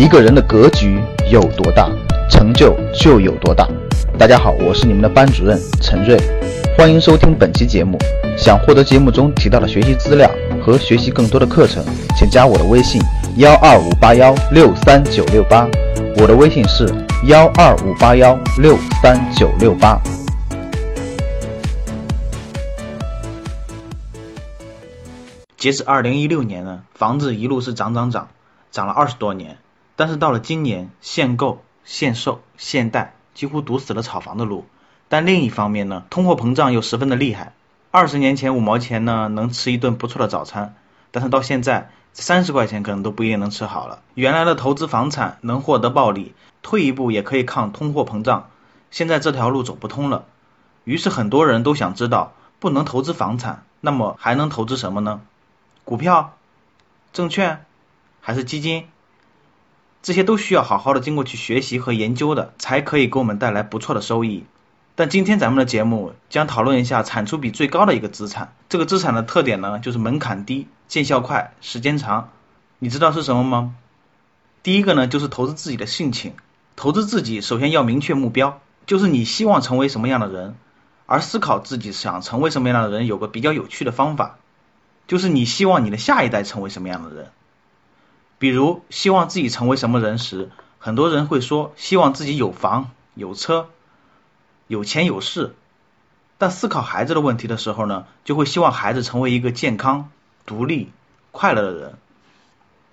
一个人的格局有多大，成就就有多大。大家好，我是你们的班主任陈瑞，欢迎收听本期节目。想获得节目中提到的学习资料和学习更多的课程，请加我的微信：幺二五八幺六三九六八。我的微信是幺二五八幺六三九六八。截止二零一六年呢，房子一路是涨涨涨，涨了二十多年。但是到了今年，限购、限售、限贷几乎堵死了炒房的路。但另一方面呢，通货膨胀又十分的厉害。二十年前五毛钱呢能吃一顿不错的早餐，但是到现在三十块钱可能都不一定能吃好了。原来的投资房产能获得暴利，退一步也可以抗通货膨胀，现在这条路走不通了。于是很多人都想知道，不能投资房产，那么还能投资什么呢？股票、证券还是基金？这些都需要好好的经过去学习和研究的，才可以给我们带来不错的收益。但今天咱们的节目将讨论一下产出比最高的一个资产。这个资产的特点呢，就是门槛低、见效快、时间长。你知道是什么吗？第一个呢，就是投资自己的性情。投资自己，首先要明确目标，就是你希望成为什么样的人。而思考自己想成为什么样的人，有个比较有趣的方法，就是你希望你的下一代成为什么样的人。比如希望自己成为什么人时，很多人会说希望自己有房有车，有钱有势。但思考孩子的问题的时候呢，就会希望孩子成为一个健康、独立、快乐的人。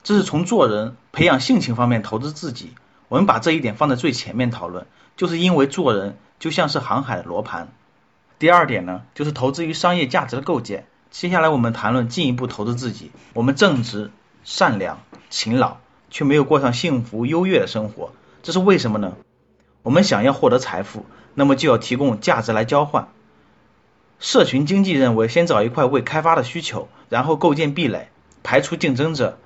这是从做人、培养性情方面投资自己。我们把这一点放在最前面讨论，就是因为做人就像是航海的罗盘。第二点呢，就是投资于商业价值的构建。接下来我们谈论进一步投资自己，我们正直。善良、勤劳，却没有过上幸福优越的生活，这是为什么呢？我们想要获得财富，那么就要提供价值来交换。社群经济认为，先找一块未开发的需求，然后构建壁垒，排除竞争者，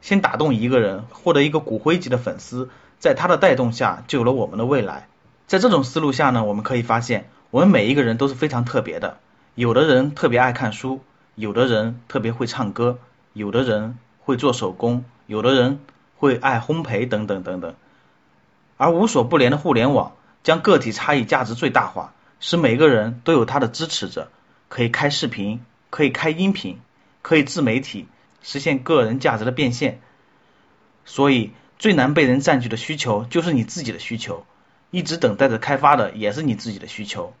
先打动一个人，获得一个骨灰级的粉丝，在他的带动下，就有了我们的未来。在这种思路下呢，我们可以发现，我们每一个人都是非常特别的。有的人特别爱看书，有的人特别会唱歌，有的人。会做手工，有的人会爱烘焙，等等等等。而无所不连的互联网将个体差异价值最大化，使每个人都有他的支持者，可以开视频，可以开音频，可以自媒体，实现个人价值的变现。所以最难被人占据的需求就是你自己的需求，一直等待着开发的也是你自己的需求。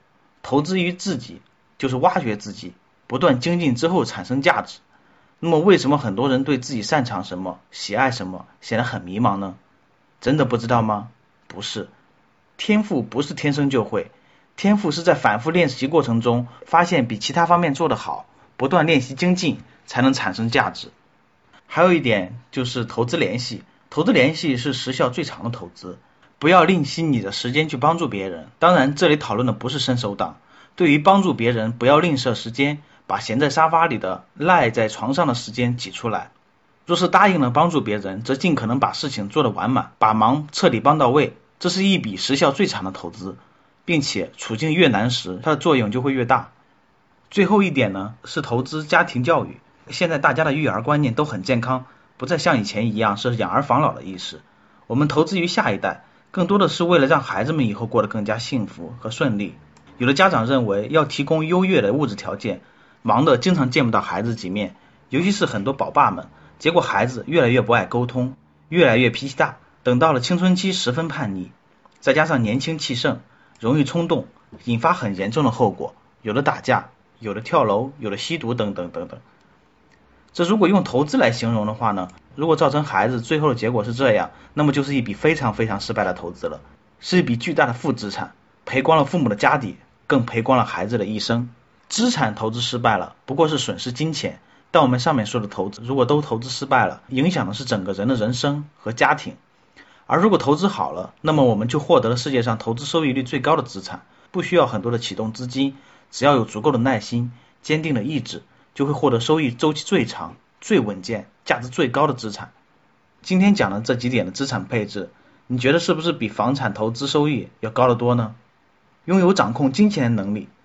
投资于自己，就是挖掘自己，不断精进之后产生价值。那么，为什么很多人对自己擅长什么、喜爱什么显得很迷茫呢？真的不知道吗？不是，天赋不是天生就会，天赋是在反复练习过程中发现比其他方面做得好，不断练习精进才能产生价值。还有一点就是投资联系，投资联系是时效最长的投资，不要吝惜你的时间去帮助别人。当然，这里讨论的不是伸手党，对于帮助别人，不要吝啬时间。把闲在沙发里的、赖在床上的时间挤出来。若是答应了帮助别人，则尽可能把事情做得完满，把忙彻底帮到位。这是一笔时效最长的投资，并且处境越难时，它的作用就会越大。最后一点呢，是投资家庭教育。现在大家的育儿观念都很健康，不再像以前一样是养儿防老的意识。我们投资于下一代，更多的是为了让孩子们以后过得更加幸福和顺利。有的家长认为要提供优越的物质条件。忙的经常见不到孩子几面，尤其是很多宝爸们，结果孩子越来越不爱沟通，越来越脾气大，等到了青春期十分叛逆，再加上年轻气盛，容易冲动，引发很严重的后果，有的打架，有的跳楼，有的吸毒等等等等。这如果用投资来形容的话呢，如果造成孩子最后的结果是这样，那么就是一笔非常非常失败的投资了，是一笔巨大的负资产，赔光了父母的家底，更赔光了孩子的一生。资产投资失败了，不过是损失金钱。但我们上面说的投资，如果都投资失败了，影响的是整个人的人生和家庭。而如果投资好了，那么我们就获得了世界上投资收益率最高的资产，不需要很多的启动资金，只要有足够的耐心、坚定的意志，就会获得收益周期最长、最稳健、价值最高的资产。今天讲的这几点的资产配置，你觉得是不是比房产投资收益要高得多呢？拥有掌控金钱的能力。